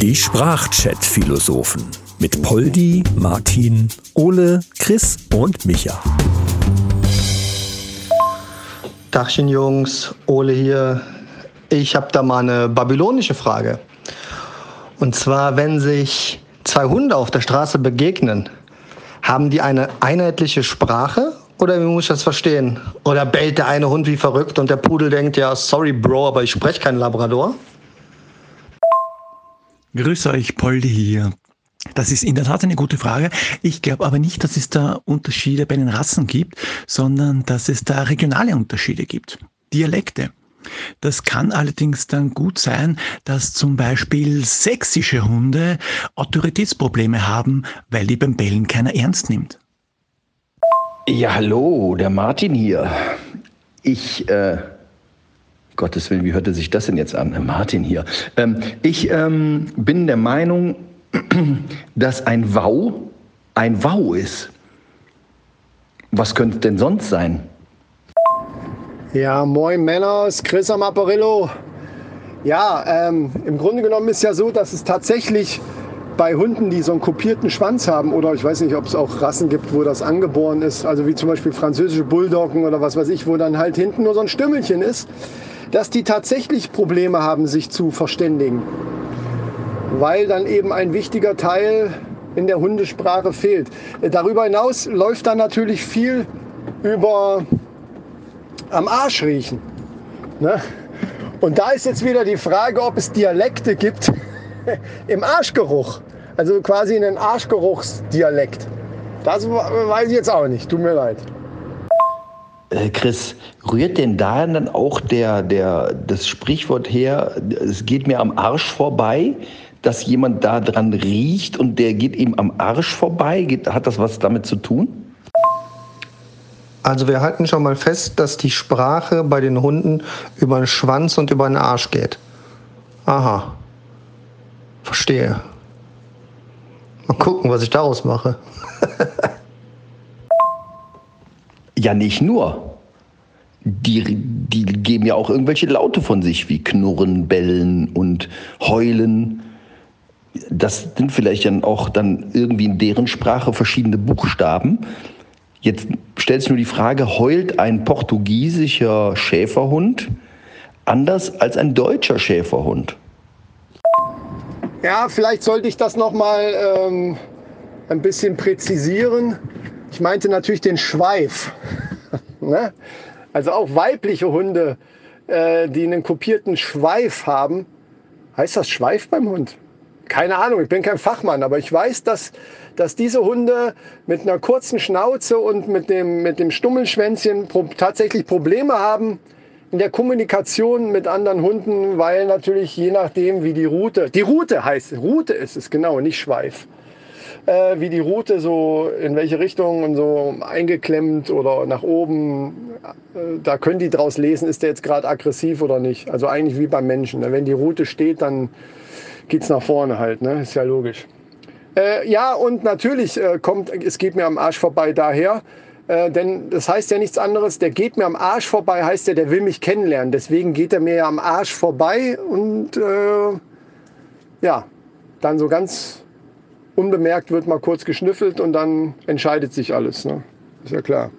Die Sprachchat-Philosophen mit Poldi, Martin, Ole, Chris und Micha. Dachchen Jungs, Ole hier. Ich habe da mal eine babylonische Frage. Und zwar, wenn sich zwei Hunde auf der Straße begegnen, haben die eine einheitliche Sprache oder wie muss ich das verstehen? Oder bellt der eine Hund wie verrückt und der Pudel denkt, ja, sorry Bro, aber ich spreche kein Labrador? Grüß euch, Poldi hier. Das ist in der Tat eine gute Frage. Ich glaube aber nicht, dass es da Unterschiede bei den Rassen gibt, sondern dass es da regionale Unterschiede gibt. Dialekte. Das kann allerdings dann gut sein, dass zum Beispiel sächsische Hunde Autoritätsprobleme haben, weil die beim Bellen keiner ernst nimmt. Ja, hallo, der Martin hier. Ich, äh, Gottes Willen, wie hörte sich das denn jetzt an? Martin hier. Ähm, ich ähm, bin der Meinung, dass ein Wow ein Wow ist. Was könnte es denn sonst sein? Ja, moin Männer, ist Chris am Apparillo. Ja, ähm, im Grunde genommen ist ja so, dass es tatsächlich bei Hunden, die so einen kopierten Schwanz haben, oder ich weiß nicht, ob es auch Rassen gibt, wo das angeboren ist, also wie zum Beispiel französische Bulldoggen oder was weiß ich, wo dann halt hinten nur so ein Stümmelchen ist, dass die tatsächlich Probleme haben, sich zu verständigen. Weil dann eben ein wichtiger Teil in der Hundesprache fehlt. Darüber hinaus läuft dann natürlich viel über am Arsch riechen. Ne? Und da ist jetzt wieder die Frage, ob es Dialekte gibt im Arschgeruch. Also quasi einen Arschgeruchsdialekt. Das weiß ich jetzt auch nicht. Tut mir leid. Äh, Chris, rührt denn da dann auch der, der, das Sprichwort her, es geht mir am Arsch vorbei, dass jemand da dran riecht und der geht ihm am Arsch vorbei? Hat das was damit zu tun? Also wir halten schon mal fest, dass die Sprache bei den Hunden über den Schwanz und über den Arsch geht. Aha. Verstehe. Mal gucken, was ich daraus mache. ja, nicht nur. Die, die geben ja auch irgendwelche Laute von sich, wie Knurren, Bellen und Heulen. Das sind vielleicht dann auch dann irgendwie in deren Sprache verschiedene Buchstaben. Jetzt stellt sich nur die Frage, heult ein portugiesischer Schäferhund anders als ein deutscher Schäferhund? Ja, vielleicht sollte ich das nochmal ähm, ein bisschen präzisieren. Ich meinte natürlich den Schweif. ne? Also auch weibliche Hunde, äh, die einen kopierten Schweif haben. Heißt das Schweif beim Hund? Keine Ahnung, ich bin kein Fachmann, aber ich weiß, dass dass diese Hunde mit einer kurzen Schnauze und mit dem, mit dem Stummelschwänzchen pro tatsächlich Probleme haben in der Kommunikation mit anderen Hunden, weil natürlich je nachdem, wie die Route, die Route heißt, Route ist es genau, nicht Schweif, äh, wie die Route so in welche Richtung und so eingeklemmt oder nach oben, äh, da können die draus lesen, ist der jetzt gerade aggressiv oder nicht. Also eigentlich wie beim Menschen. Wenn die Route steht, dann geht es nach vorne halt, ne? ist ja logisch. Äh, ja, und natürlich äh, kommt, es geht mir am Arsch vorbei daher. Äh, denn das heißt ja nichts anderes, der geht mir am Arsch vorbei, heißt ja, der will mich kennenlernen. Deswegen geht er mir ja am Arsch vorbei und äh, ja, dann so ganz unbemerkt wird mal kurz geschnüffelt und dann entscheidet sich alles. Ne? Ist ja klar.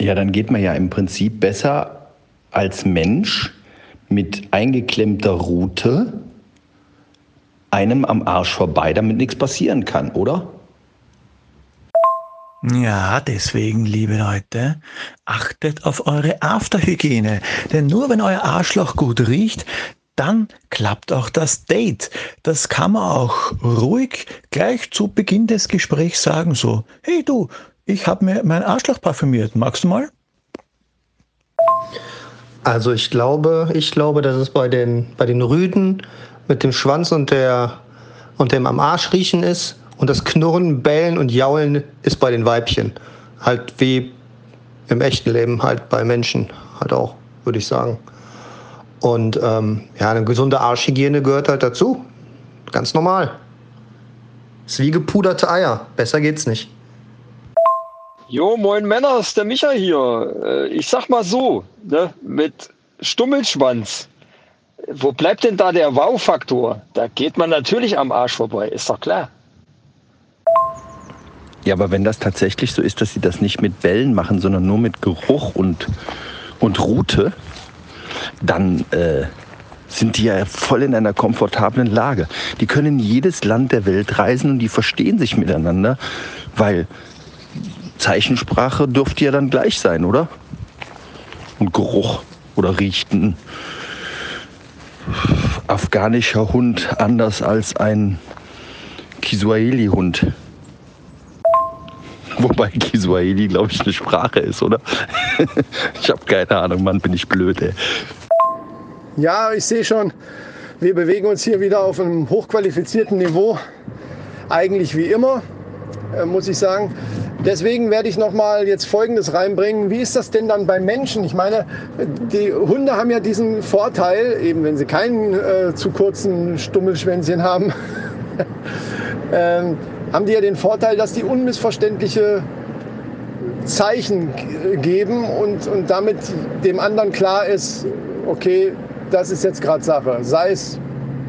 Ja, dann geht man ja im Prinzip besser als Mensch mit eingeklemmter Rute einem am Arsch vorbei, damit nichts passieren kann, oder? Ja, deswegen, liebe Leute, achtet auf eure Afterhygiene. Denn nur wenn euer Arschloch gut riecht, dann klappt auch das Date. Das kann man auch ruhig gleich zu Beginn des Gesprächs sagen, so, hey du, ich habe mir mein Arschloch parfümiert, magst du mal? Also ich glaube, ich glaube, dass es bei den, bei den Rüden mit dem Schwanz und, der, und dem am Arsch riechen ist. Und das Knurren, Bellen und Jaulen ist bei den Weibchen. Halt wie im echten Leben, halt bei Menschen halt auch, würde ich sagen. Und ähm, ja, eine gesunde Arschhygiene gehört halt dazu. Ganz normal. Ist wie gepuderte Eier. Besser geht's nicht. Jo, moin Männer, ist der Micha hier. Äh, ich sag mal so, ne, mit Stummelschwanz wo bleibt denn da der Wow-Faktor? Da geht man natürlich am Arsch vorbei, ist doch klar. Ja, aber wenn das tatsächlich so ist, dass sie das nicht mit Bällen machen, sondern nur mit Geruch und, und Route, dann äh, sind die ja voll in einer komfortablen Lage. Die können jedes Land der Welt reisen und die verstehen sich miteinander, weil Zeichensprache dürfte ja dann gleich sein, oder? Und Geruch oder riechen. Afghanischer Hund anders als ein Kiswahili-Hund. Wobei Kiswahili, glaube ich, eine Sprache ist, oder? ich habe keine Ahnung, Mann, bin ich blöd, ey. Ja, ich sehe schon, wir bewegen uns hier wieder auf einem hochqualifizierten Niveau. Eigentlich wie immer, äh, muss ich sagen. Deswegen werde ich noch mal jetzt Folgendes reinbringen. Wie ist das denn dann bei Menschen? Ich meine, die Hunde haben ja diesen Vorteil, eben wenn sie keinen äh, zu kurzen Stummelschwänzchen haben, ähm, haben die ja den Vorteil, dass die unmissverständliche Zeichen geben und, und damit dem anderen klar ist, okay, das ist jetzt gerade Sache. Sei es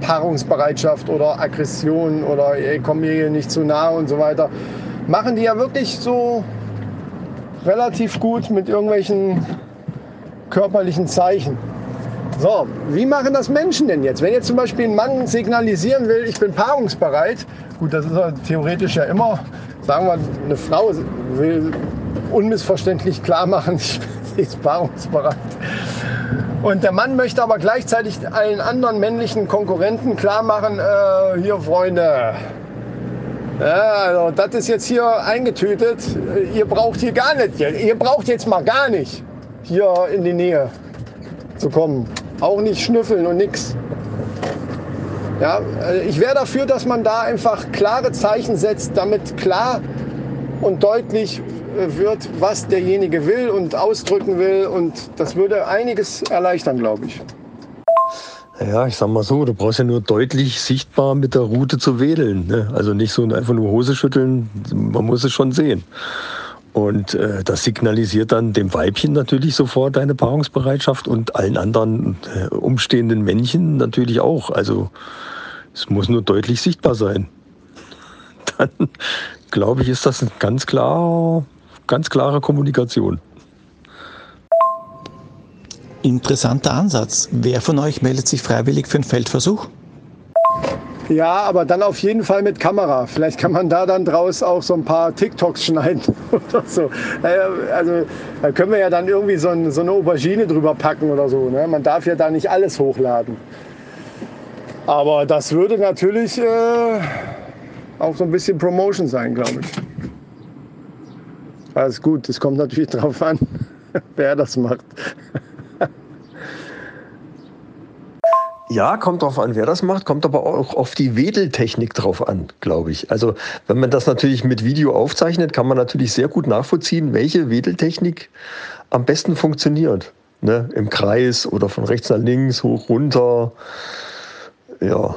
Paarungsbereitschaft oder Aggression oder ey, komm mir hier nicht zu nah und so weiter. Machen die ja wirklich so relativ gut mit irgendwelchen körperlichen Zeichen. So, wie machen das Menschen denn jetzt? Wenn jetzt zum Beispiel ein Mann signalisieren will, ich bin paarungsbereit, gut, das ist ja theoretisch ja immer, sagen wir, eine Frau will unmissverständlich klar machen, ich bin paarungsbereit. Und der Mann möchte aber gleichzeitig allen anderen männlichen Konkurrenten klar machen, äh, hier Freunde, ja, also das ist jetzt hier eingetütet. Ihr braucht hier gar nicht, ihr braucht jetzt mal gar nicht hier in die Nähe zu kommen. Auch nicht schnüffeln und nix. Ja, äh, ich wäre dafür, dass man da einfach klare Zeichen setzt, damit klar und deutlich äh, wird, was derjenige will und ausdrücken will. Und das würde einiges erleichtern, glaube ich. Ja, ich sag mal so, du brauchst ja nur deutlich sichtbar mit der Route zu wedeln. Ne? Also nicht so einfach nur Hose schütteln, man muss es schon sehen. Und äh, das signalisiert dann dem Weibchen natürlich sofort deine Paarungsbereitschaft und allen anderen äh, umstehenden Männchen natürlich auch. Also es muss nur deutlich sichtbar sein. Dann glaube ich, ist das ganz klar, ganz klare Kommunikation. Interessanter Ansatz. Wer von euch meldet sich freiwillig für einen Feldversuch? Ja, aber dann auf jeden Fall mit Kamera. Vielleicht kann man da dann draus auch so ein paar TikToks schneiden oder so. Also da können wir ja dann irgendwie so, ein, so eine Aubergine drüber packen oder so. Ne? Man darf ja da nicht alles hochladen. Aber das würde natürlich äh, auch so ein bisschen Promotion sein, glaube ich. Alles gut, es kommt natürlich darauf an, wer das macht. Ja, kommt drauf an, wer das macht, kommt aber auch auf die Wedeltechnik drauf an, glaube ich. Also, wenn man das natürlich mit Video aufzeichnet, kann man natürlich sehr gut nachvollziehen, welche Wedeltechnik am besten funktioniert. Ne? Im Kreis oder von rechts nach links, hoch, runter. Ja,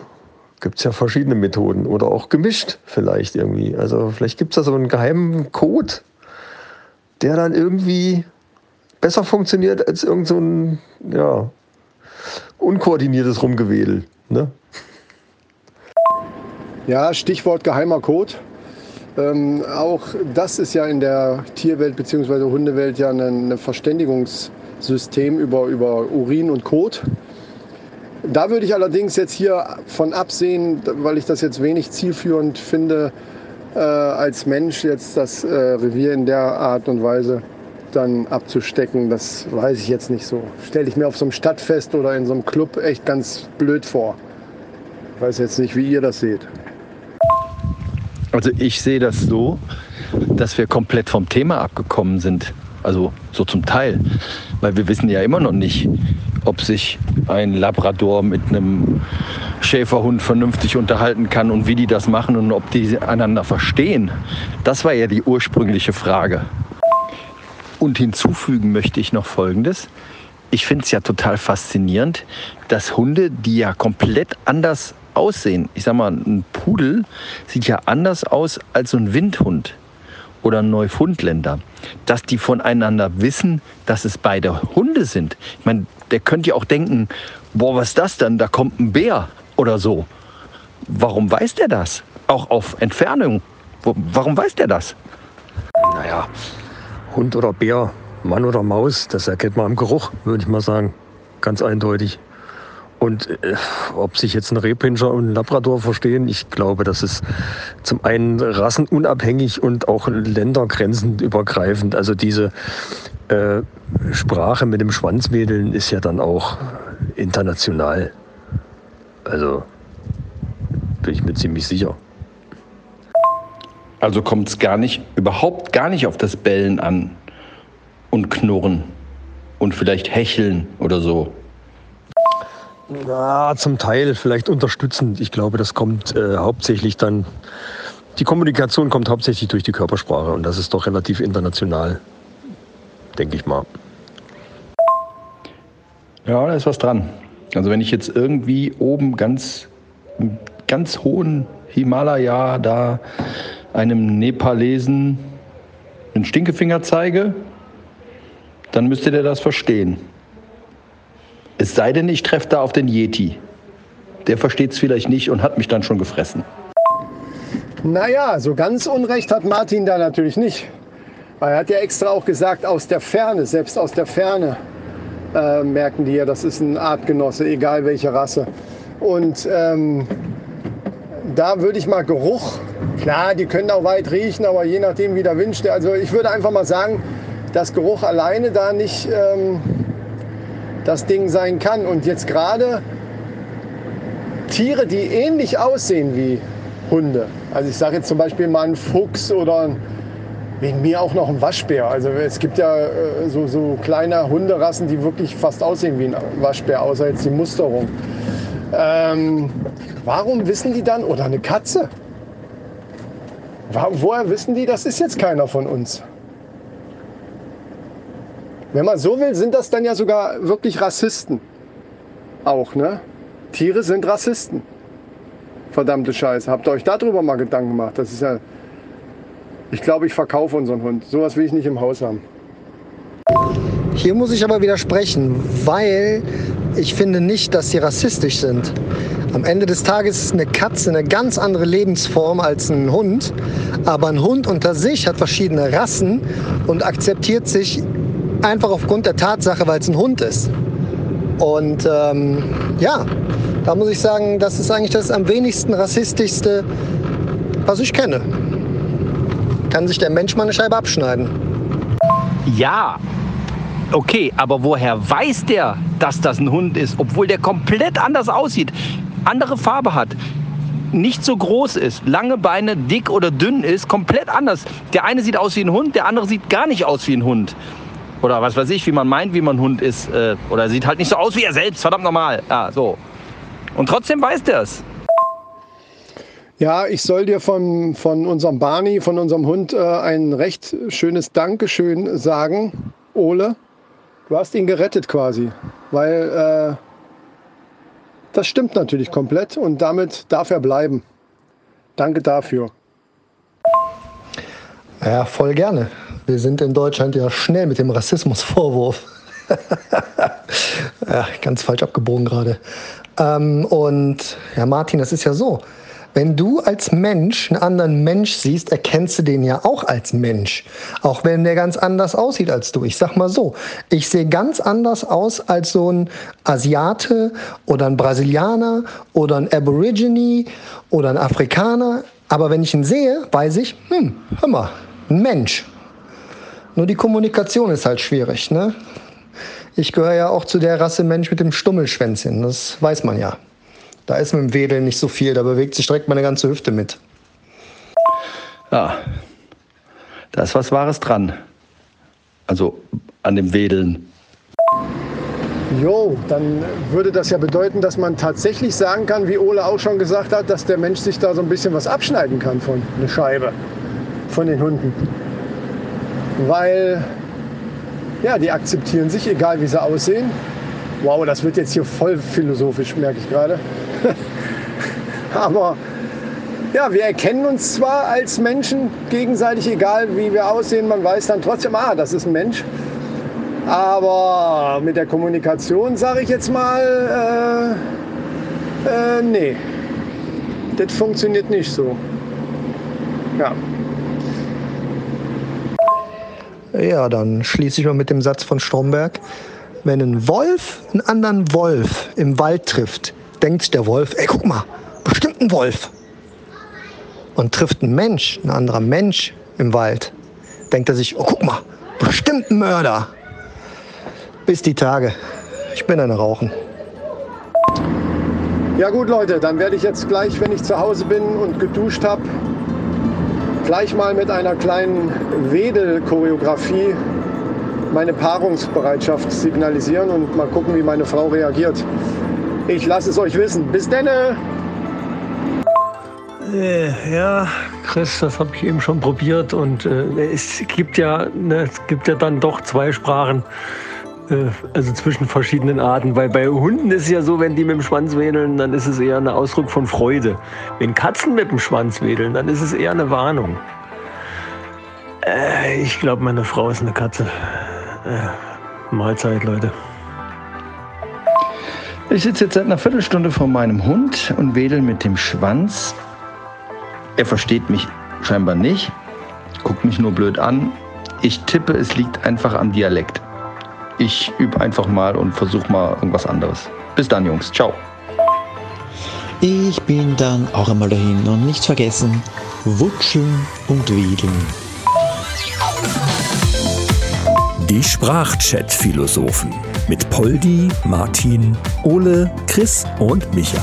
gibt es ja verschiedene Methoden. Oder auch gemischt vielleicht irgendwie. Also, vielleicht gibt es da so einen geheimen Code, der dann irgendwie besser funktioniert als irgend so ja, unkoordiniertes Rumgewedel. Ne? Ja, Stichwort geheimer Code. Ähm, auch das ist ja in der Tierwelt bzw. Hundewelt ja ein, Verständigungssystem über, über Urin und Kot. Da würde ich allerdings jetzt hier von absehen, weil ich das jetzt wenig zielführend finde, äh, als Mensch jetzt das äh, Revier in der Art und Weise dann abzustecken, das weiß ich jetzt nicht so. Stelle ich mir auf so einem Stadtfest oder in so einem Club echt ganz blöd vor. Ich weiß jetzt nicht, wie ihr das seht. Also ich sehe das so, dass wir komplett vom Thema abgekommen sind. Also so zum Teil. Weil wir wissen ja immer noch nicht, ob sich ein Labrador mit einem Schäferhund vernünftig unterhalten kann und wie die das machen und ob die einander verstehen. Das war ja die ursprüngliche Frage. Und hinzufügen möchte ich noch Folgendes. Ich finde es ja total faszinierend, dass Hunde, die ja komplett anders aussehen, ich sag mal, ein Pudel sieht ja anders aus als so ein Windhund oder ein Neufundländer, dass die voneinander wissen, dass es beide Hunde sind. Ich meine, der könnte ja auch denken, boah, was ist das denn? Da kommt ein Bär oder so. Warum weiß der das? Auch auf Entfernung. Warum weiß der das? Naja, Hund oder Bär, Mann oder Maus, das erkennt man am Geruch, würde ich mal sagen. Ganz eindeutig. Und äh, ob sich jetzt ein Rehpinscher und ein Labrador verstehen, ich glaube, das ist zum einen rassenunabhängig und auch ländergrenzenübergreifend. Also diese äh, Sprache mit dem Schwanzwedeln ist ja dann auch international. Also bin ich mir ziemlich sicher. Also kommt es gar nicht, überhaupt gar nicht auf das Bellen an und Knurren und vielleicht Hecheln oder so. Na, zum Teil vielleicht unterstützend. Ich glaube, das kommt äh, hauptsächlich dann, die Kommunikation kommt hauptsächlich durch die Körpersprache und das ist doch relativ international, denke ich mal. Ja, da ist was dran. Also wenn ich jetzt irgendwie oben ganz, ganz hohen Himalaya da einem Nepalesen einen Stinkefinger zeige, dann müsste der das verstehen. Es sei denn, ich treffe da auf den Yeti. Der versteht es vielleicht nicht und hat mich dann schon gefressen. Naja, so ganz Unrecht hat Martin da natürlich nicht. Weil er hat ja extra auch gesagt, aus der Ferne, selbst aus der Ferne äh, merken die ja, das ist ein Artgenosse, egal welche Rasse. Und ähm, da würde ich mal Geruch, klar, die können auch weit riechen, aber je nachdem, wie der Wind steht. Also ich würde einfach mal sagen, dass Geruch alleine da nicht ähm, das Ding sein kann. Und jetzt gerade Tiere, die ähnlich aussehen wie Hunde. Also ich sage jetzt zum Beispiel mal einen Fuchs oder wegen mir auch noch ein Waschbär. Also es gibt ja äh, so, so kleine Hunderassen, die wirklich fast aussehen wie ein Waschbär, außer jetzt die Musterung. Ähm, warum wissen die dann, oder eine Katze? Woher wissen die, das ist jetzt keiner von uns? Wenn man so will, sind das dann ja sogar wirklich Rassisten. Auch, ne? Tiere sind Rassisten. Verdammte Scheiße. Habt ihr euch darüber mal Gedanken gemacht? Das ist ja. Ich glaube, ich verkaufe unseren Hund. Sowas will ich nicht im Haus haben. Hier muss ich aber widersprechen, weil ich finde nicht, dass sie rassistisch sind. Am Ende des Tages ist eine Katze eine ganz andere Lebensform als ein Hund. Aber ein Hund unter sich hat verschiedene Rassen und akzeptiert sich einfach aufgrund der Tatsache, weil es ein Hund ist. Und ähm, ja, da muss ich sagen, das ist eigentlich das am wenigsten rassistischste, was ich kenne. Kann sich der Mensch mal eine Scheibe abschneiden. Ja, okay, aber woher weiß der, dass das ein Hund ist, obwohl der komplett anders aussieht, andere Farbe hat, nicht so groß ist, lange Beine, dick oder dünn ist, komplett anders. Der eine sieht aus wie ein Hund, der andere sieht gar nicht aus wie ein Hund. Oder was weiß ich, wie man meint, wie man Hund ist. Äh, oder sieht halt nicht so aus wie er selbst, verdammt normal. Ja, so. Und trotzdem weiß der es. Ja, ich soll dir von, von unserem Barney, von unserem Hund, äh, ein recht schönes Dankeschön sagen, Ole. Du hast ihn gerettet quasi, weil äh, das stimmt natürlich komplett und damit darf er bleiben. Danke dafür. Ja, voll gerne. Wir sind in Deutschland ja schnell mit dem Rassismusvorwurf. ja, ganz falsch abgebogen gerade. Ähm, und ja, Martin, das ist ja so. Wenn du als Mensch einen anderen Mensch siehst, erkennst du den ja auch als Mensch. Auch wenn der ganz anders aussieht als du. Ich sag mal so, ich sehe ganz anders aus als so ein Asiate oder ein Brasilianer oder ein Aborigine oder ein Afrikaner. Aber wenn ich ihn sehe, weiß ich, hm, hör mal, ein Mensch. Nur die Kommunikation ist halt schwierig. Ne? Ich gehöre ja auch zu der Rasse Mensch mit dem Stummelschwänzchen. Das weiß man ja. Da ist mit dem Wedeln nicht so viel. Da bewegt sich direkt meine ganze Hüfte mit. Ja, da ist was Wahres dran. Also an dem Wedeln. Jo, dann würde das ja bedeuten, dass man tatsächlich sagen kann, wie Ole auch schon gesagt hat, dass der Mensch sich da so ein bisschen was abschneiden kann von einer Scheibe von den Hunden weil ja, die akzeptieren sich, egal wie sie aussehen. Wow, das wird jetzt hier voll philosophisch, merke ich gerade. Aber ja, wir erkennen uns zwar als Menschen gegenseitig, egal wie wir aussehen, man weiß dann trotzdem, ah, das ist ein Mensch. Aber mit der Kommunikation sage ich jetzt mal, äh, äh, nee, das funktioniert nicht so. Ja. Ja, dann schließe ich mal mit dem Satz von Stromberg. Wenn ein Wolf einen anderen Wolf im Wald trifft, denkt der Wolf, ey, guck mal, bestimmt ein Wolf. Und trifft ein Mensch, ein anderer Mensch im Wald, denkt er sich, oh, guck mal, bestimmt ein Mörder. Bis die Tage. Ich bin eine Rauchen. Ja gut, Leute, dann werde ich jetzt gleich, wenn ich zu Hause bin und geduscht habe, gleich mal mit einer kleinen Wedel-Choreografie meine Paarungsbereitschaft signalisieren und mal gucken, wie meine Frau reagiert. Ich lasse es euch wissen. Bis denne! Äh, ja, Chris, das habe ich eben schon probiert und äh, es gibt ja, ne, es gibt ja dann doch zwei Sprachen, äh, also zwischen verschiedenen Arten. Weil bei Hunden ist es ja so, wenn die mit dem Schwanz wedeln, dann ist es eher ein Ausdruck von Freude. Wenn Katzen mit dem Schwanz wedeln, dann ist es eher eine Warnung. Äh, ich glaube, meine Frau ist eine Katze. Äh, Mahlzeit, Leute. Ich sitze jetzt seit einer Viertelstunde vor meinem Hund und wedel mit dem Schwanz. Er versteht mich scheinbar nicht, guckt mich nur blöd an. Ich tippe, es liegt einfach am Dialekt. Ich übe einfach mal und versuche mal irgendwas anderes. Bis dann, Jungs. Ciao. Ich bin dann auch einmal dahin und nicht vergessen, wutscheln und wedeln. Die Sprachchat-Philosophen mit Poldi, Martin, Ole, Chris und Micha.